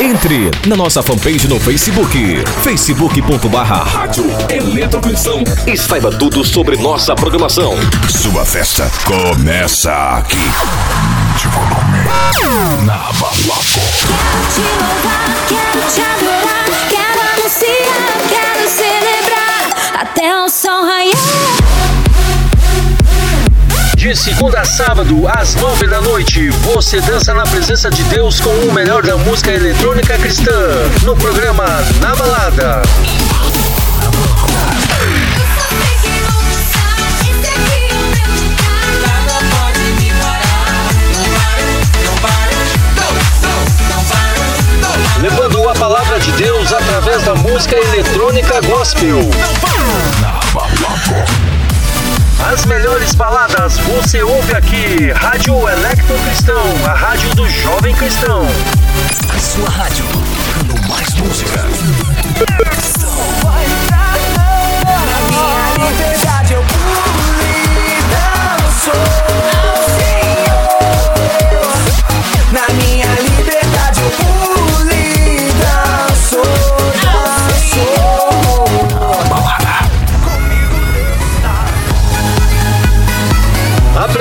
Entre na nossa fanpage no Facebook, facebook.barra Rádio Eletrocristão e saiba tudo sobre nossa programação. Sua festa começa aqui. De volume na balada. Quero te louvar, quero te adorar, quero anunciar, quero celebrar até o sol raiar. De segunda a sábado, às nove da noite, você dança na presença de Deus com o melhor da música eletrônica cristã, no programa Na Balada. Levando a palavra de Deus através da música eletrônica gospel. Na balada. As melhores baladas você ouve aqui. Rádio Electro Cristão, a rádio do jovem cristão. A sua rádio, tocando mais música.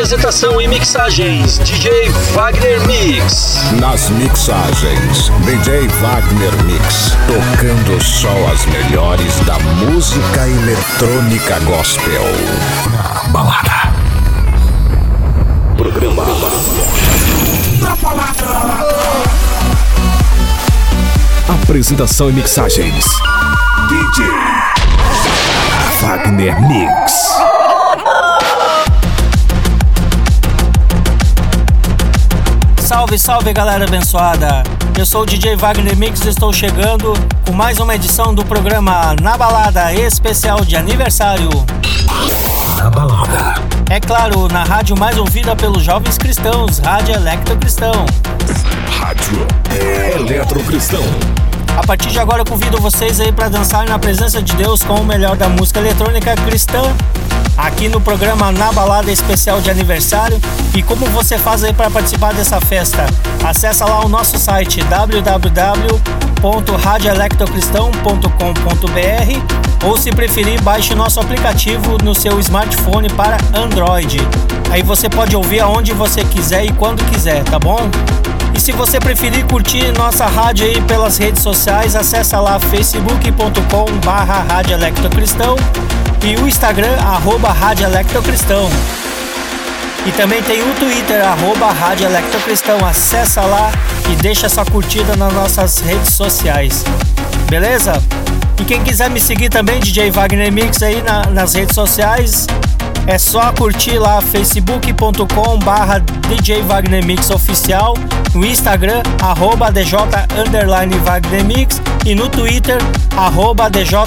Apresentação e mixagens DJ Wagner Mix. Nas mixagens, DJ Wagner Mix, tocando só as melhores da música eletrônica gospel. Na balada. Programa Apresentação e mixagens. DJ Wagner Mix. Salve, salve galera abençoada! Eu sou o DJ Wagner Mix e estou chegando com mais uma edição do programa Na Balada especial de aniversário. Na balada. É claro, na rádio mais ouvida pelos jovens cristãos, Rádio Electro Cristão. Rádio Eletrocristão. A partir de agora eu convido vocês aí para dançar na presença de Deus com o melhor da música eletrônica cristã aqui no programa Na Balada Especial de Aniversário. E como você faz aí para participar dessa festa? Acesse lá o nosso site www.radioelectrocristão.com.br ou se preferir, baixe nosso aplicativo no seu smartphone para Android. Aí você pode ouvir aonde você quiser e quando quiser, tá bom? E se você preferir curtir nossa rádio aí pelas redes sociais, acessa lá facebook.com barra Rádio Electrocristão e o Instagram, arroba Rádio Electrocristão. E também tem o Twitter, arroba Rádio Electrocristão. Acessa lá e deixa sua curtida nas nossas redes sociais. Beleza? E quem quiser me seguir também, DJ Wagner Mix aí na- nas redes sociais, é só curtir lá facebook.com barra DJ Wagner Mix Oficial, no Instagram, arroba DJ underline Wagner Mix e no Twitter, arroba DJ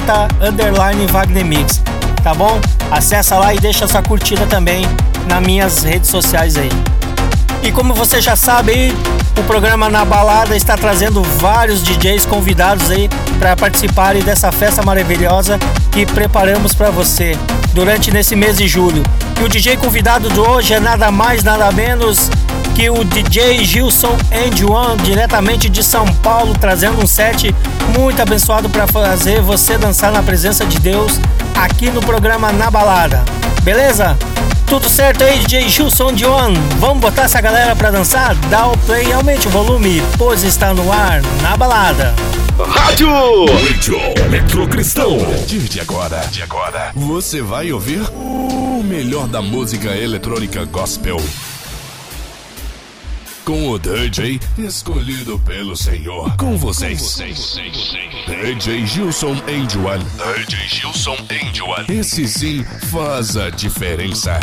underline Wagner Mix. Tá bom? Acessa lá e deixa sua curtida também nas minhas redes sociais aí. E como você já sabe, o programa Na Balada está trazendo vários DJs convidados aí para participarem dessa festa maravilhosa que preparamos para você durante nesse mês de julho. E o DJ convidado de hoje é nada mais, nada menos que o DJ Gilson and One, diretamente de São Paulo, trazendo um set muito abençoado para fazer você dançar na presença de Deus aqui no programa Na Balada. Beleza? Tudo certo aí, DJ Gilson Dion? Vamos botar essa galera pra dançar? Dá o play e aumente o volume, pois está no ar, na balada. Rádio Rádio Eletrocristão. A partir de agora, de agora, você vai ouvir o melhor da música eletrônica gospel. Com o DJ escolhido pelo Senhor. Com vocês. DJ Gilson Angel. DJ Gilson Angel. Esse sim faz a diferença.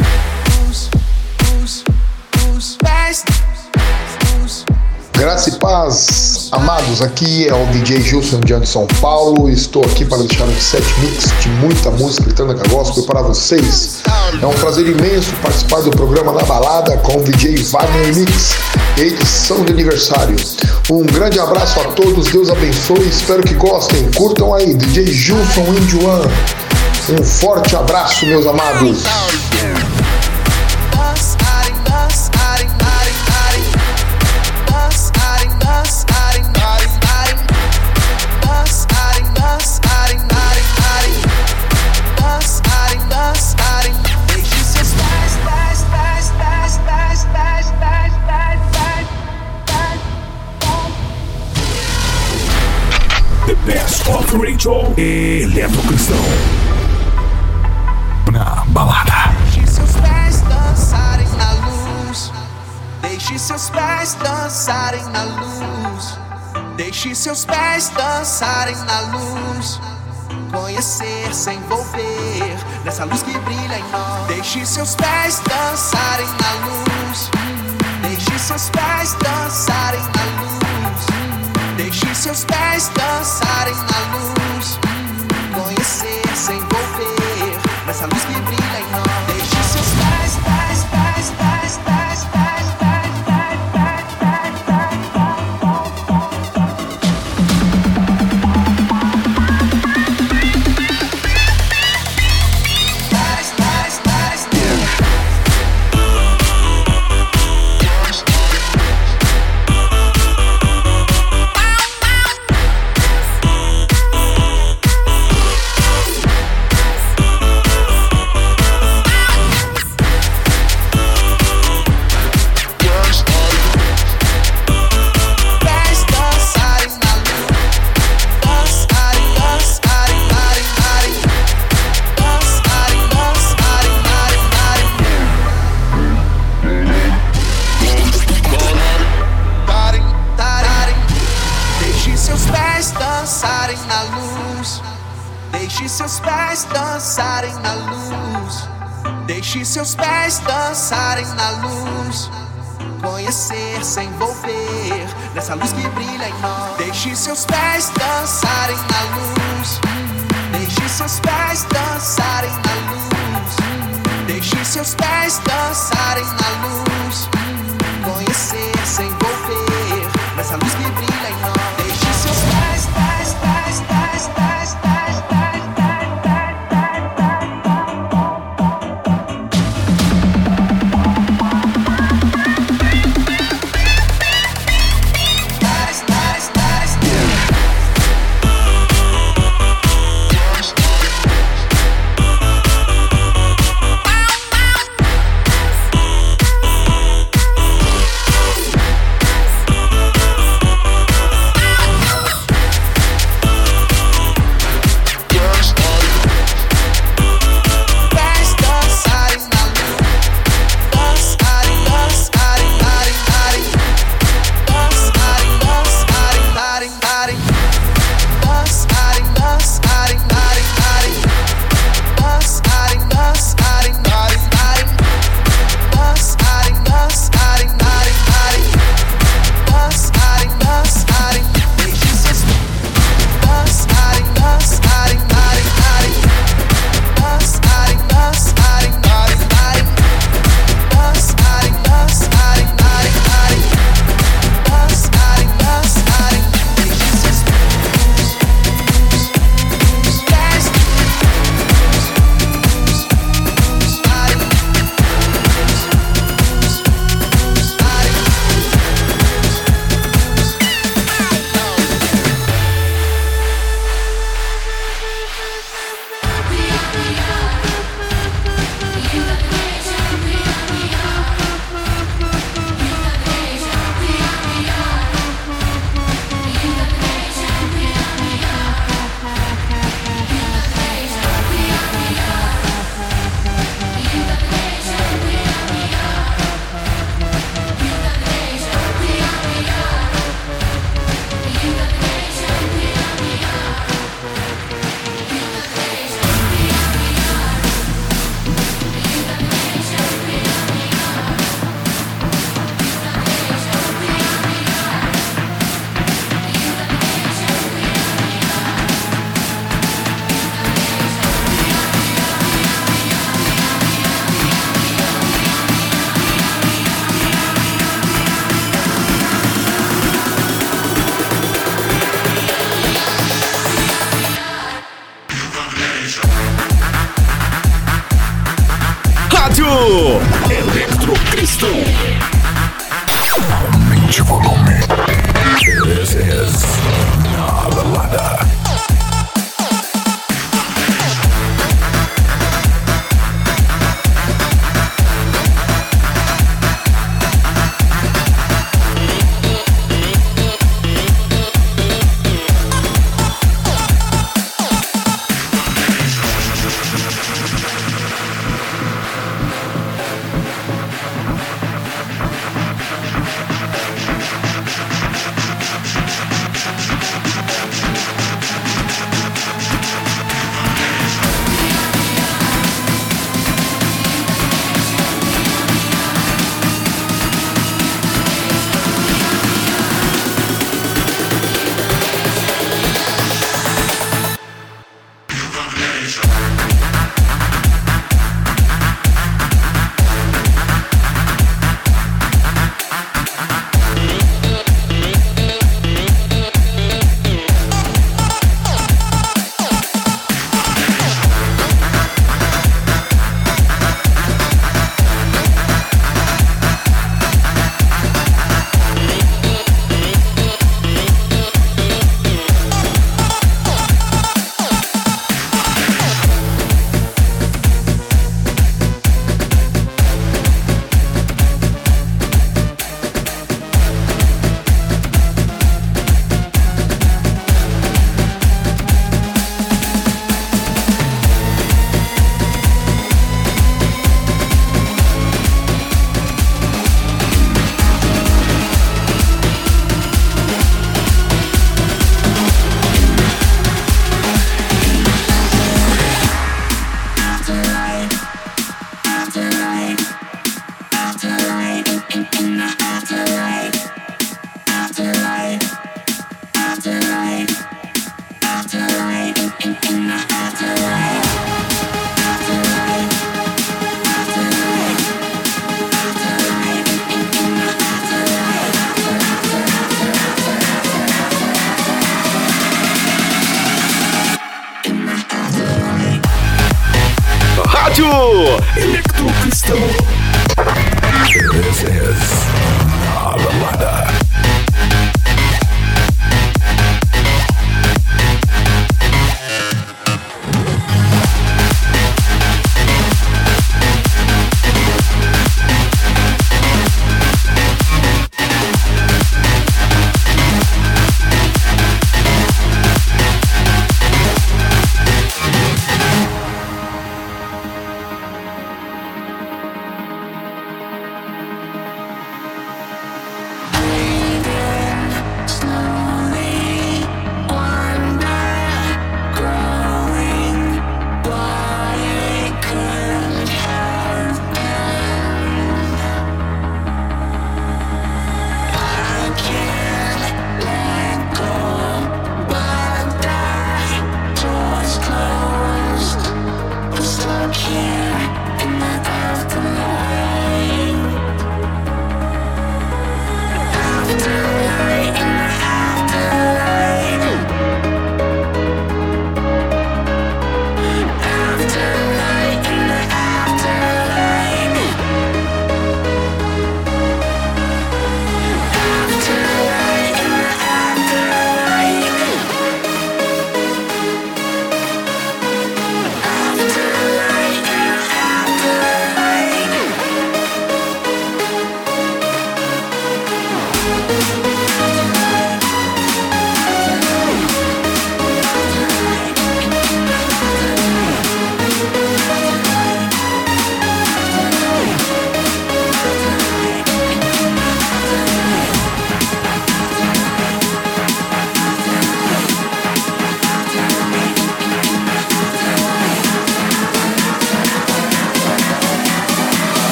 Graça e paz, amados, aqui é o DJ Gilson de São Paulo. Estou aqui para deixar um set mix de muita música eletrônica gospel para vocês. É um prazer imenso participar do programa Na Balada com o DJ Wagner Mix, edição de aniversário. Um grande abraço a todos, Deus abençoe, espero que gostem. Curtam aí, DJ Gilson Indian. Um forte abraço, meus amados. Rachel e é cristão. Na balada. Deixe seus pés dançarem na luz. Deixe seus pés dançarem na luz. Deixe seus pés dançarem na luz. Conhecer, se envolver nessa luz que brilha em nós. Deixe seus pés dançarem na luz. Deixe seus pés dançarem na luz.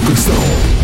Só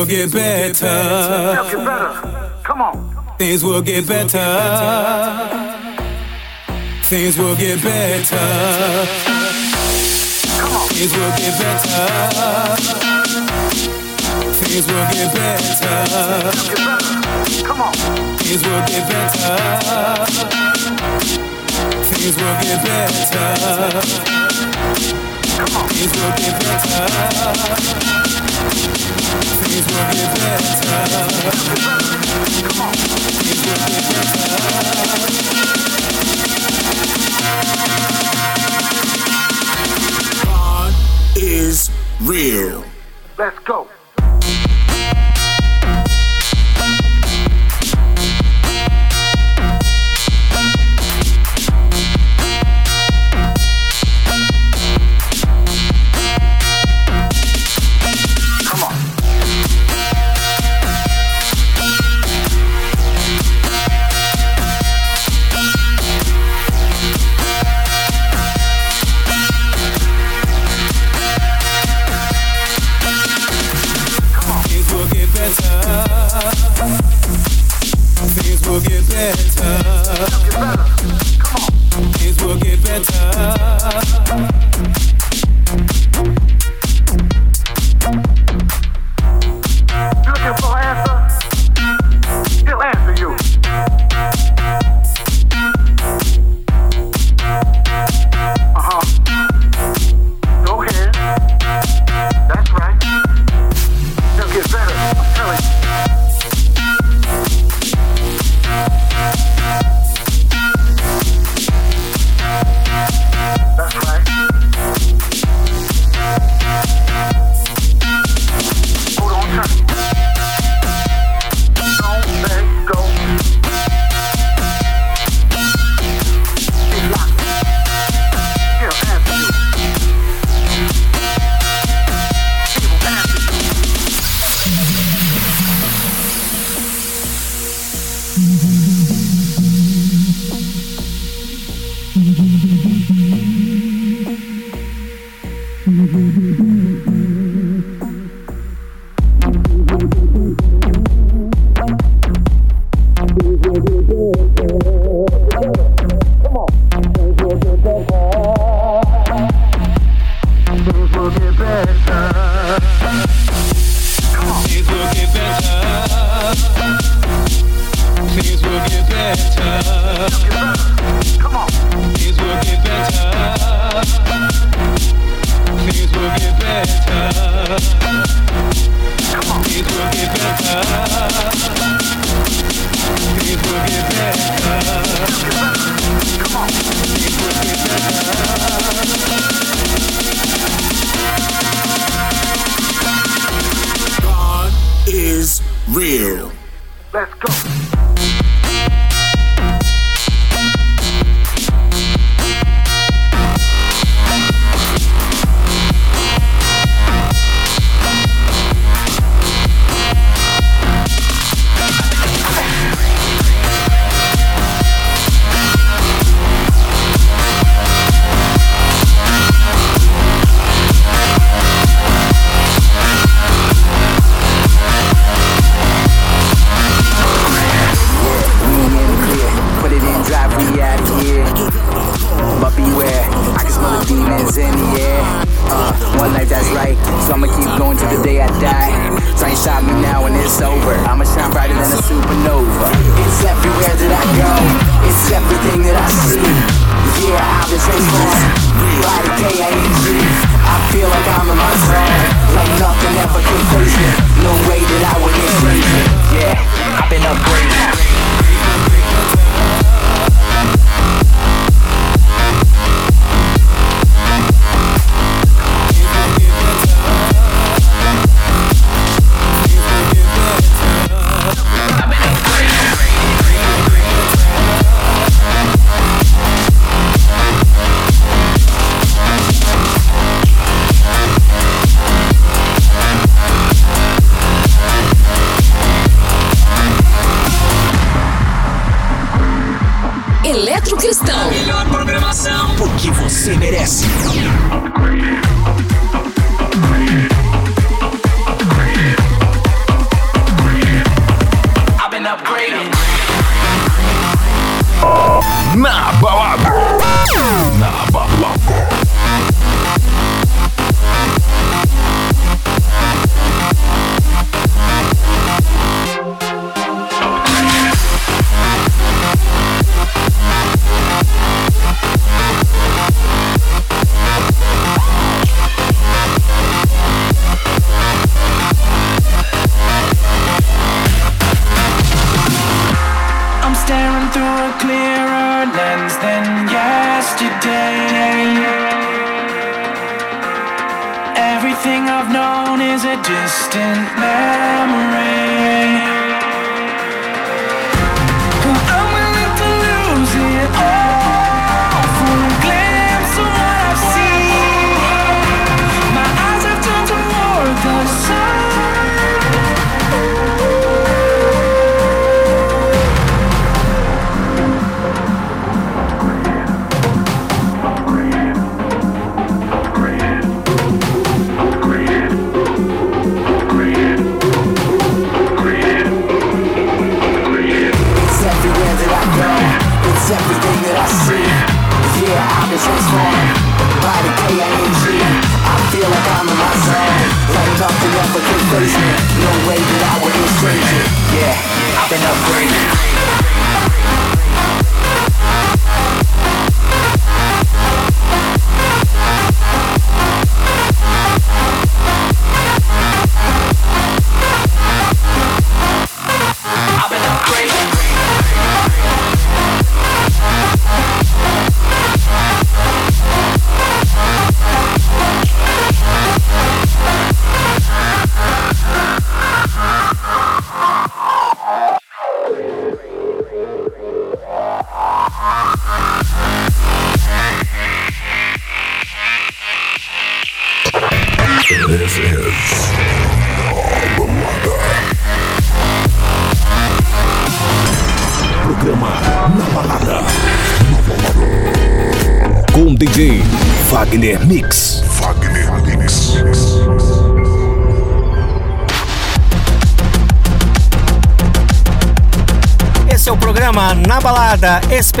will get better. Get better. Come on. Things will get better. Things will get better. Things will get better. Things will get better. Come on. Things will get better. Things will get better. Things will get better. God is real. Let's go.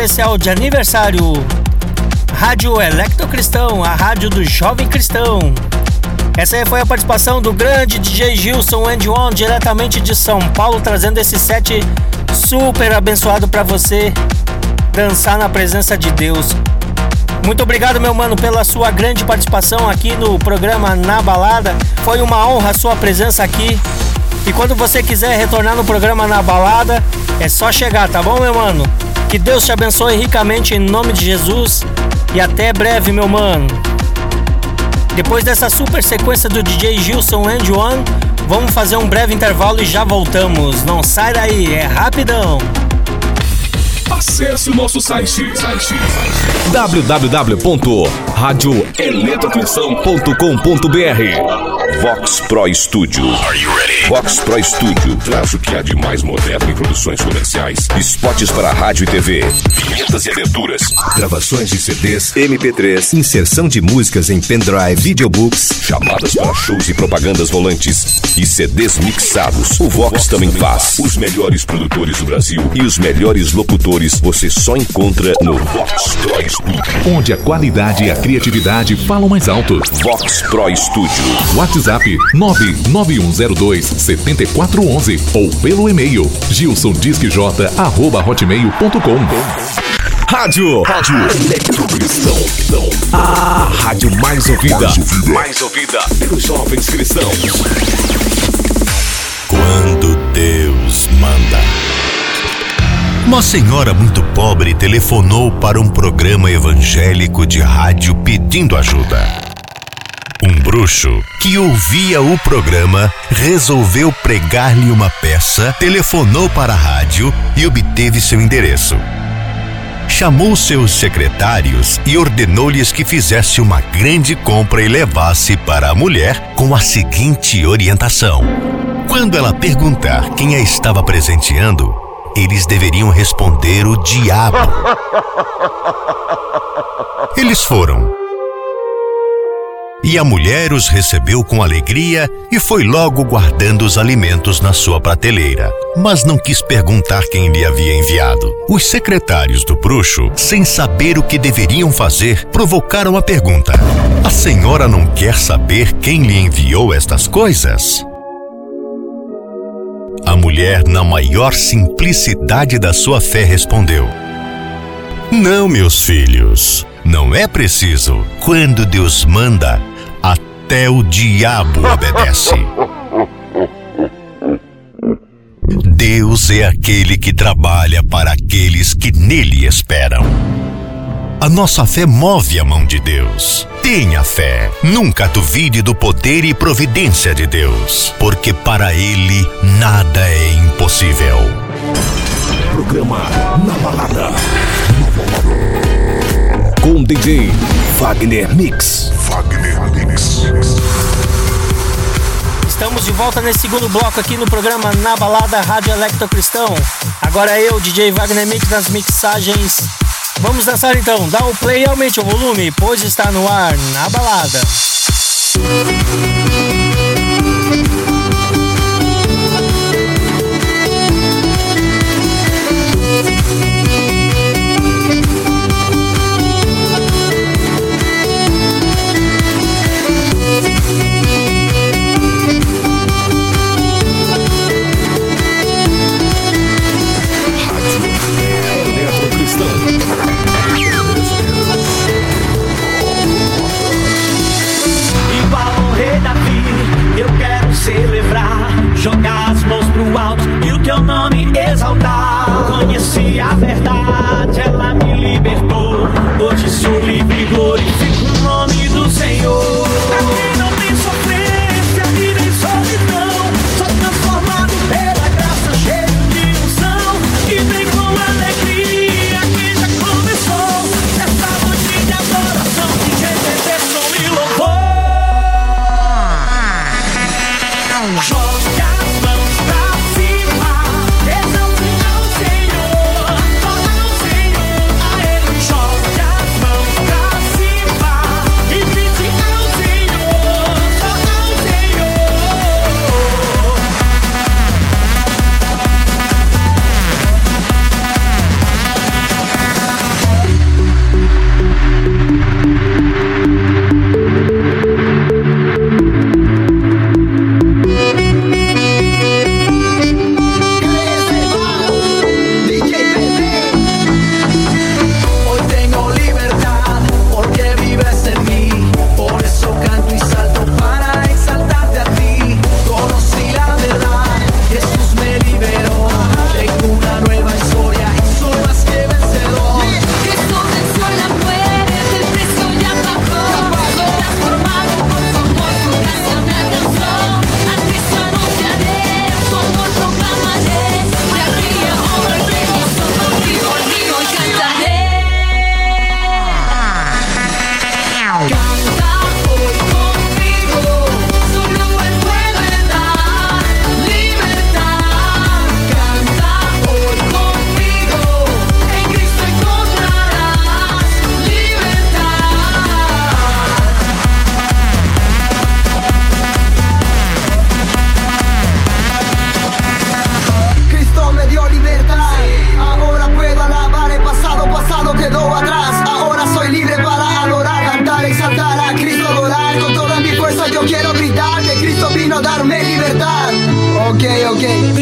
Especial de aniversário. Rádio Electrocristão, a rádio do jovem cristão. Essa aí foi a participação do grande DJ Gilson and One, diretamente de São Paulo, trazendo esse set super abençoado para você dançar na presença de Deus. Muito obrigado, meu mano, pela sua grande participação aqui no programa Na Balada. Foi uma honra a sua presença aqui. E quando você quiser retornar no programa Na Balada, é só chegar, tá bom, meu mano? Que Deus te abençoe ricamente em nome de Jesus. E até breve, meu mano. Depois dessa super sequência do DJ Gilson and One, vamos fazer um breve intervalo e já voltamos. Não sai daí, é rapidão. Acesse o nosso site, site www.radioeletrocristão.com.br Vox Pro Studio. Vox Pro Studio traz o que há de mais moderno em produções comerciais, spots para rádio e TV, vinhetas e aberturas, gravações de CDs, MP3, inserção de músicas em pendrive, videobooks, chamadas para shows e propagandas volantes e CDs mixados. O Vox também faz. Os melhores produtores do Brasil e os melhores locutores você só encontra no Vox Pro Studio. Onde a qualidade e a criatividade falam mais alto. Vox Pro Studio. WhatsApp 99102 7411 ou pelo e-mail gilsondisquej@hotmail.com. Rádio. Rádio. Eletrocristão. A rádio mais ouvida. Mais ouvida. Mais ouvida pelos jovens cristãos. Quando Deus manda. Uma senhora muito pobre telefonou para um programa evangélico de rádio pedindo ajuda. Um bruxo que ouvia o programa resolveu pregar-lhe uma peça, telefonou para a rádio e obteve seu endereço. Chamou seus secretários e ordenou-lhes que fizesse uma grande compra e levasse para a mulher com a seguinte orientação: quando ela perguntar quem a estava presenteando, eles deveriam responder o diabo. Eles foram. E a mulher os recebeu com alegria e foi logo guardando os alimentos na sua prateleira. Mas não quis perguntar quem lhe havia enviado. Os secretários do bruxo, sem saber o que deveriam fazer, provocaram a pergunta: A senhora não quer saber quem lhe enviou estas coisas? A mulher, na maior simplicidade da sua fé, respondeu: Não, meus filhos, não é preciso. Quando Deus manda, até o diabo obedece. Deus é aquele que trabalha para aqueles que nele esperam. A nossa fé move a mão de Deus. Tenha fé. Nunca duvide do poder e providência de Deus, porque para Ele nada é impossível. Programa Na Balada. Com DJ Wagner Mix. Wagner Mix. Estamos de volta nesse segundo bloco aqui no programa Na Balada Rádio Electro Cristão. Agora eu, DJ Wagner Mix, nas mixagens. Vamos dançar então, dá o play e aumente o volume, pois está no ar Na Balada. okay, okay.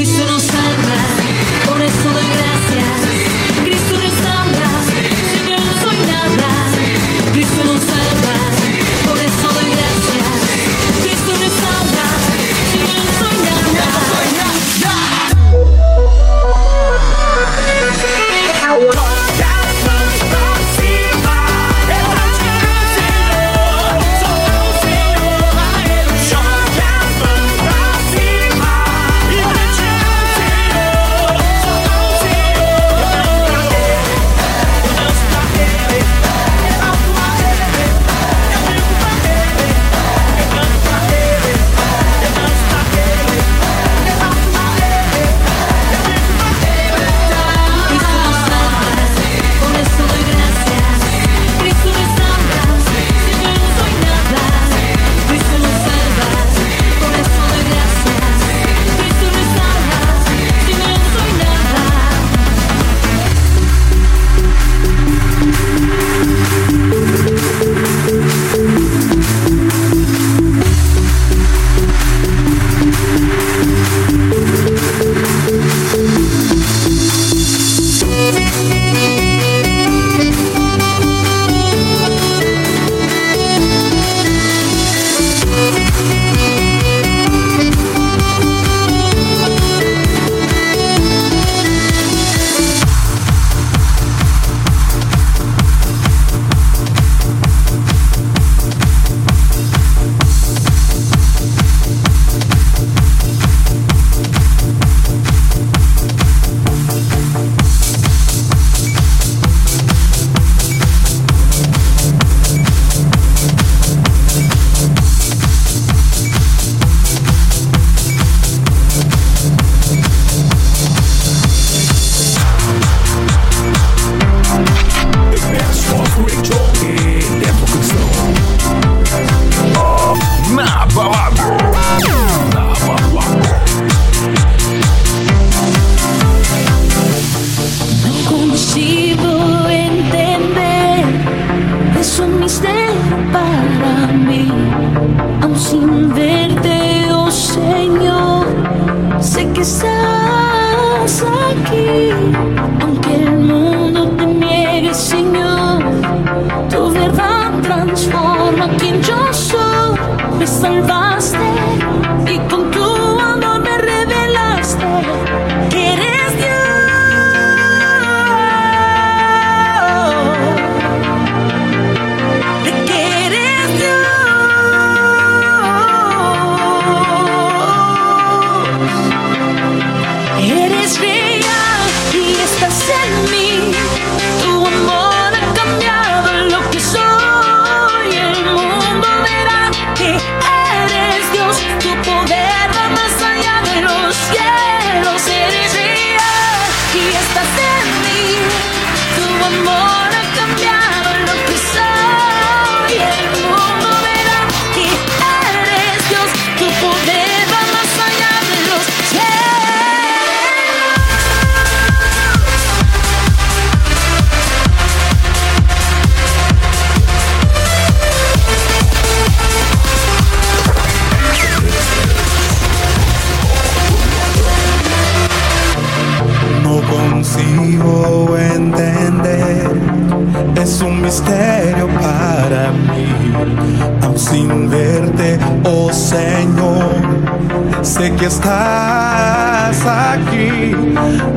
Que estás aquí.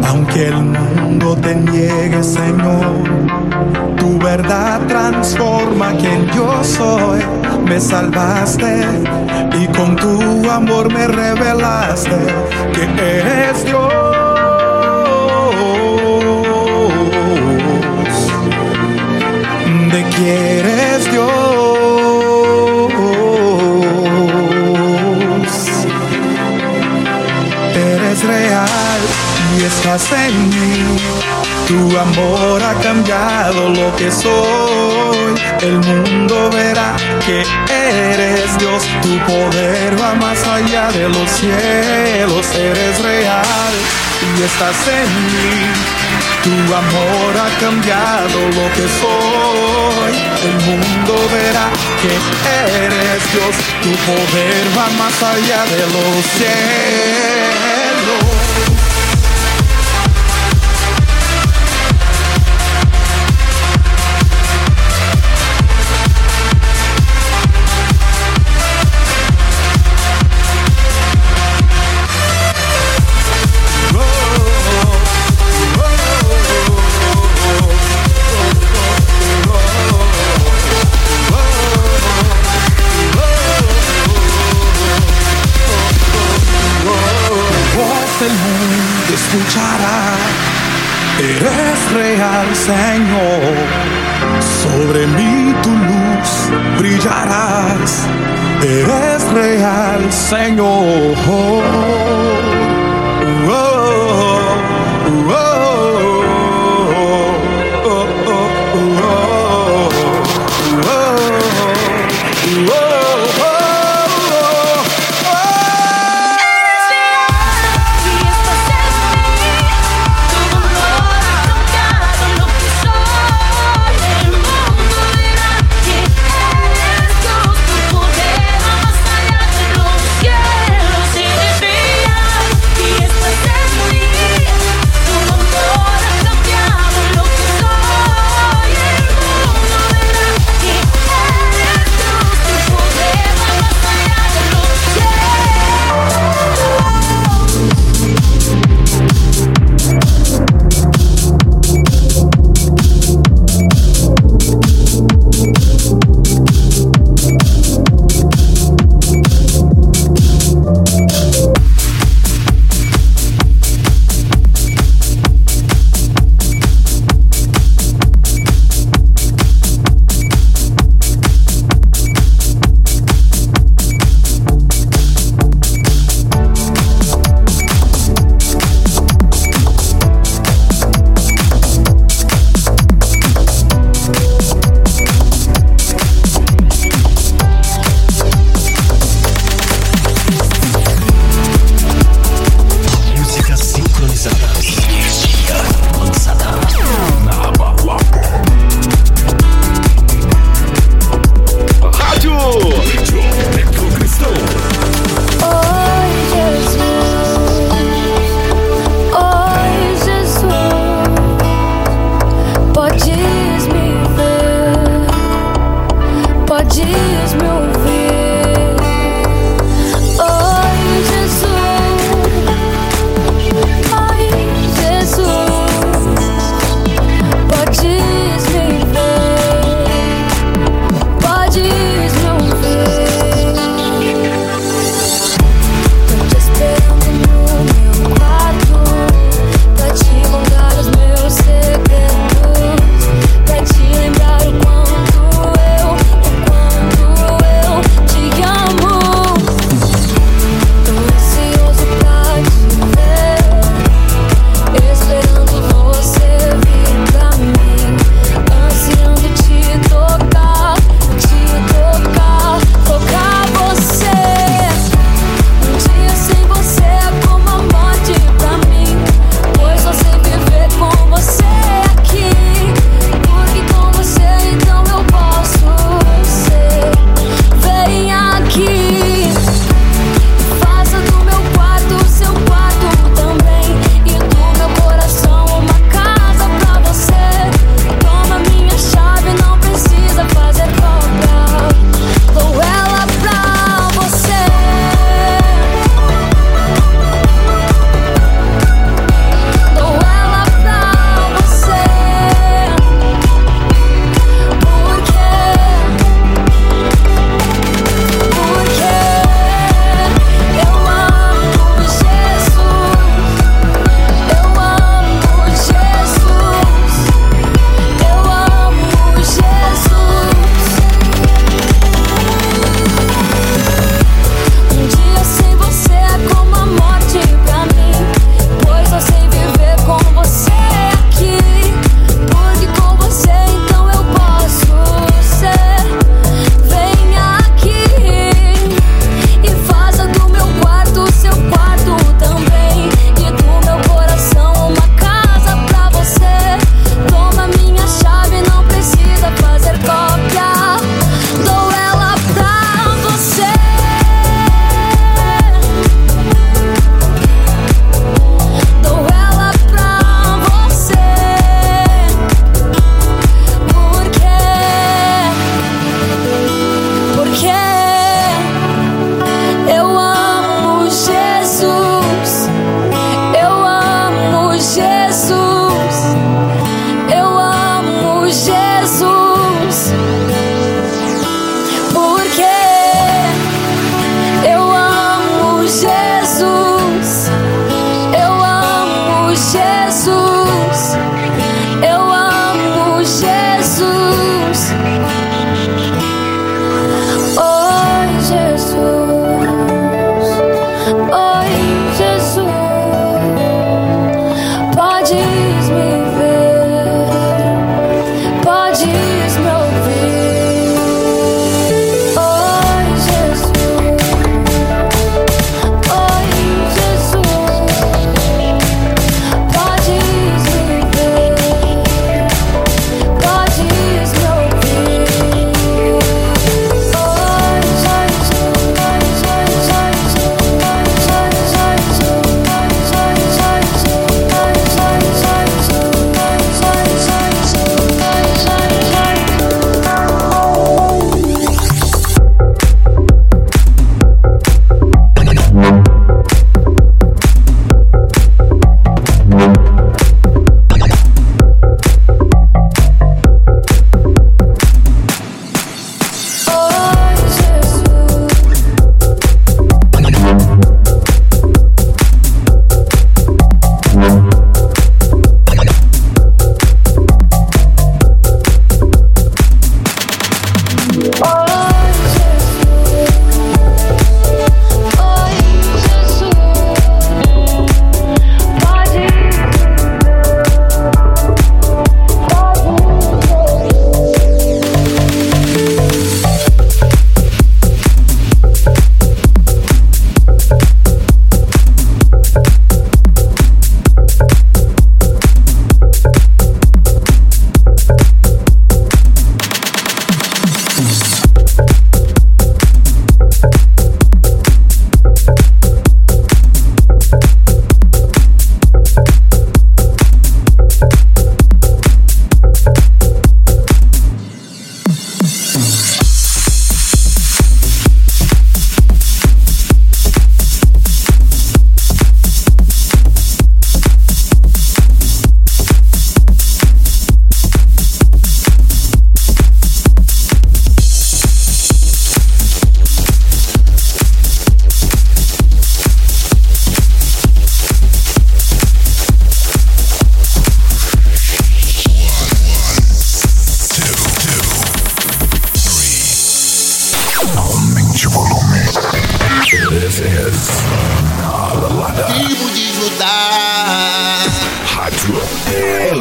Aunque el mundo te niegue, Señor, tu verdad transforma quien yo soy. Me salvaste y con tu amor me revelaste que eres Dios. de que eres Dios. Estás en mí. Tu amor ha cambiado lo que soy. El mundo verá que eres Dios. Tu poder va más allá de los cielos. Eres real y estás en mí. Tu amor ha cambiado lo que soy. El mundo verá que eres Dios. Tu poder va más allá de los cielos. Escuchará. Eres real, Señor. Sobre mí tu luz brillarás. Eres real, Señor.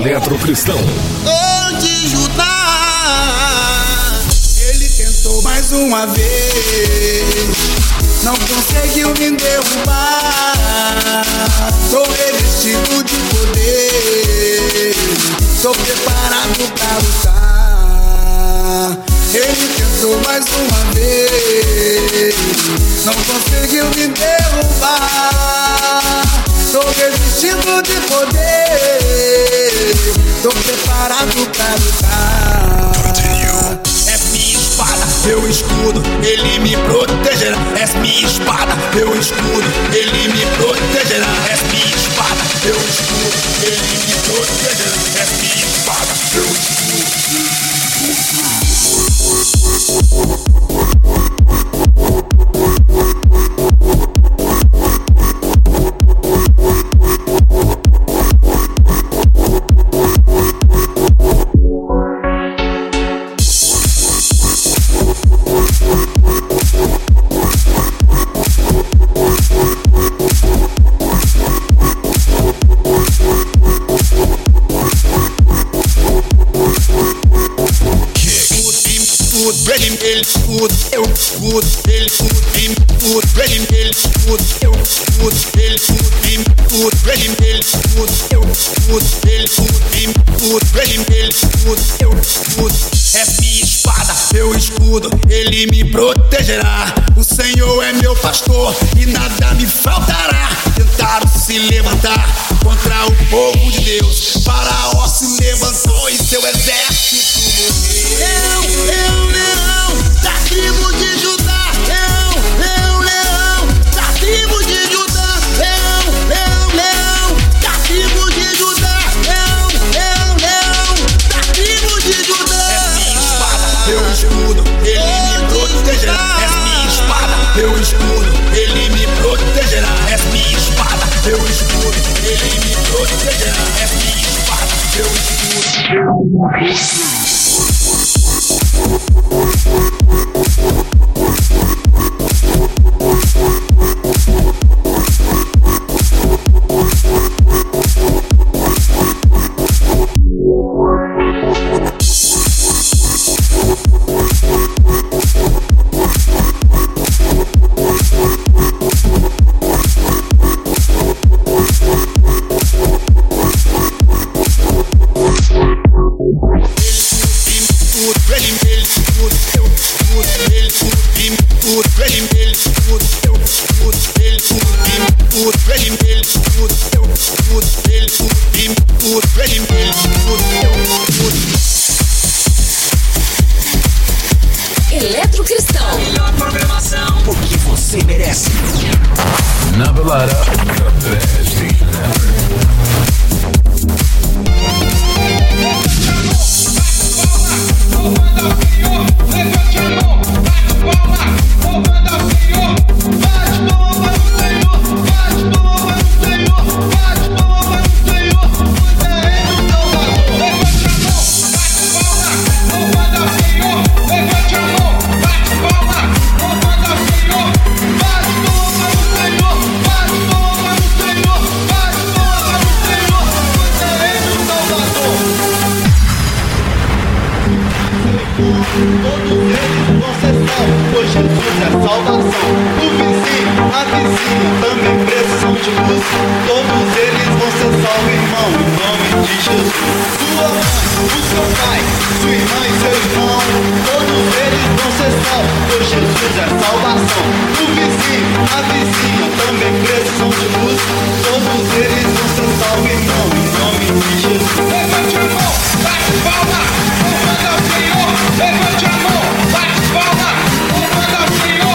Eletrocristão. Onde Judá. Ele tentou mais uma vez. Não conseguiu me derrubar. Sou revestido de poder. Sou preparado pra lutar. Ele tentou mais uma vez. Não conseguiu me derrubar. Sou revestido de poder. Tô preparado pra lutar. És minha espada, meu escudo, ele me protegerá. És minha espada, meu escudo, ele me protegerá. És minha espada, meu escudo, ele me protegerá. És minha espada, meu escudo, protegerá. O Senhor é meu pastor e nada me faltará. Tentaram se levantar contra o povo de Deus. Faraó se levantou e seu exército morreu. Eu, eu, Pois Jesus é salvação. O vizinho, a vizinha também precisam de luz. Todos eles vão ser salvos, irmão, em nome de Jesus. Sua mãe, o seu pai, sua irmã e seu irmão. Todos eles vão ser salvos, pois Jesus é salvação. O vizinho, a vizinha também precisam de luz. Todos eles vão ser salvos, irmão, em nome. Levante a mão, bate palma, louvando ao Senhor.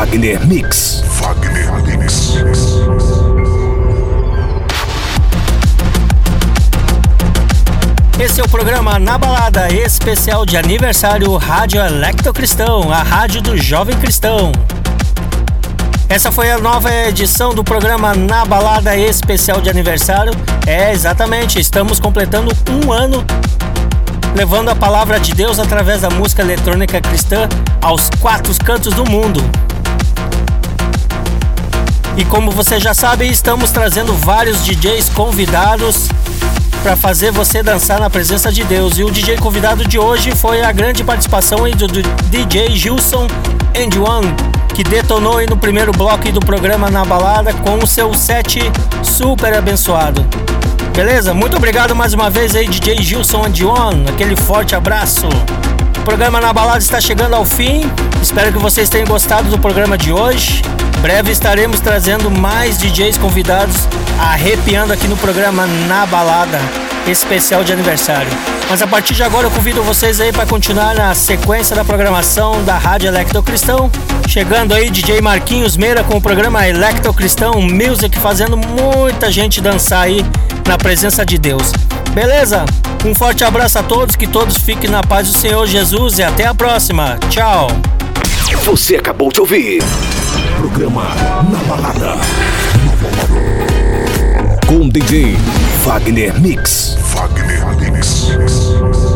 Wagner Mix. Wagner Mix. Esse é o programa Na Balada, especial de aniversário Rádio Electo Cristão, a rádio do jovem cristão. Essa foi a nova edição do programa Na Balada Especial de Aniversário. É, exatamente, estamos completando um ano levando a palavra de Deus através da música eletrônica cristã aos quatro cantos do mundo. E como você já sabe, estamos trazendo vários DJs convidados para fazer você dançar na presença de Deus. E o DJ convidado de hoje foi a grande participação do, DJ Gilson and One, que detonou no primeiro bloco do programa na balada com o seu set super abençoado. Beleza? Muito obrigado mais uma vez aí, DJ Gilson and One. Aquele forte abraço. O programa na balada está chegando ao fim. Espero que vocês tenham gostado do programa de hoje. Breve estaremos trazendo mais DJs convidados arrepiando aqui no programa Na Balada, especial de aniversário. Mas a partir de agora eu convido vocês aí para continuar na sequência da programação da Rádio Electro Cristão. Chegando aí DJ Marquinhos Meira com o programa Electro Cristão Music, fazendo muita gente dançar aí na presença de Deus. Beleza? Um forte abraço a todos, que todos fiquem na paz do Senhor Jesus e até a próxima. Tchau. Você acabou de ouvir. Programa Na Balada. Com DJ Wagner Mix. Wagner Mix.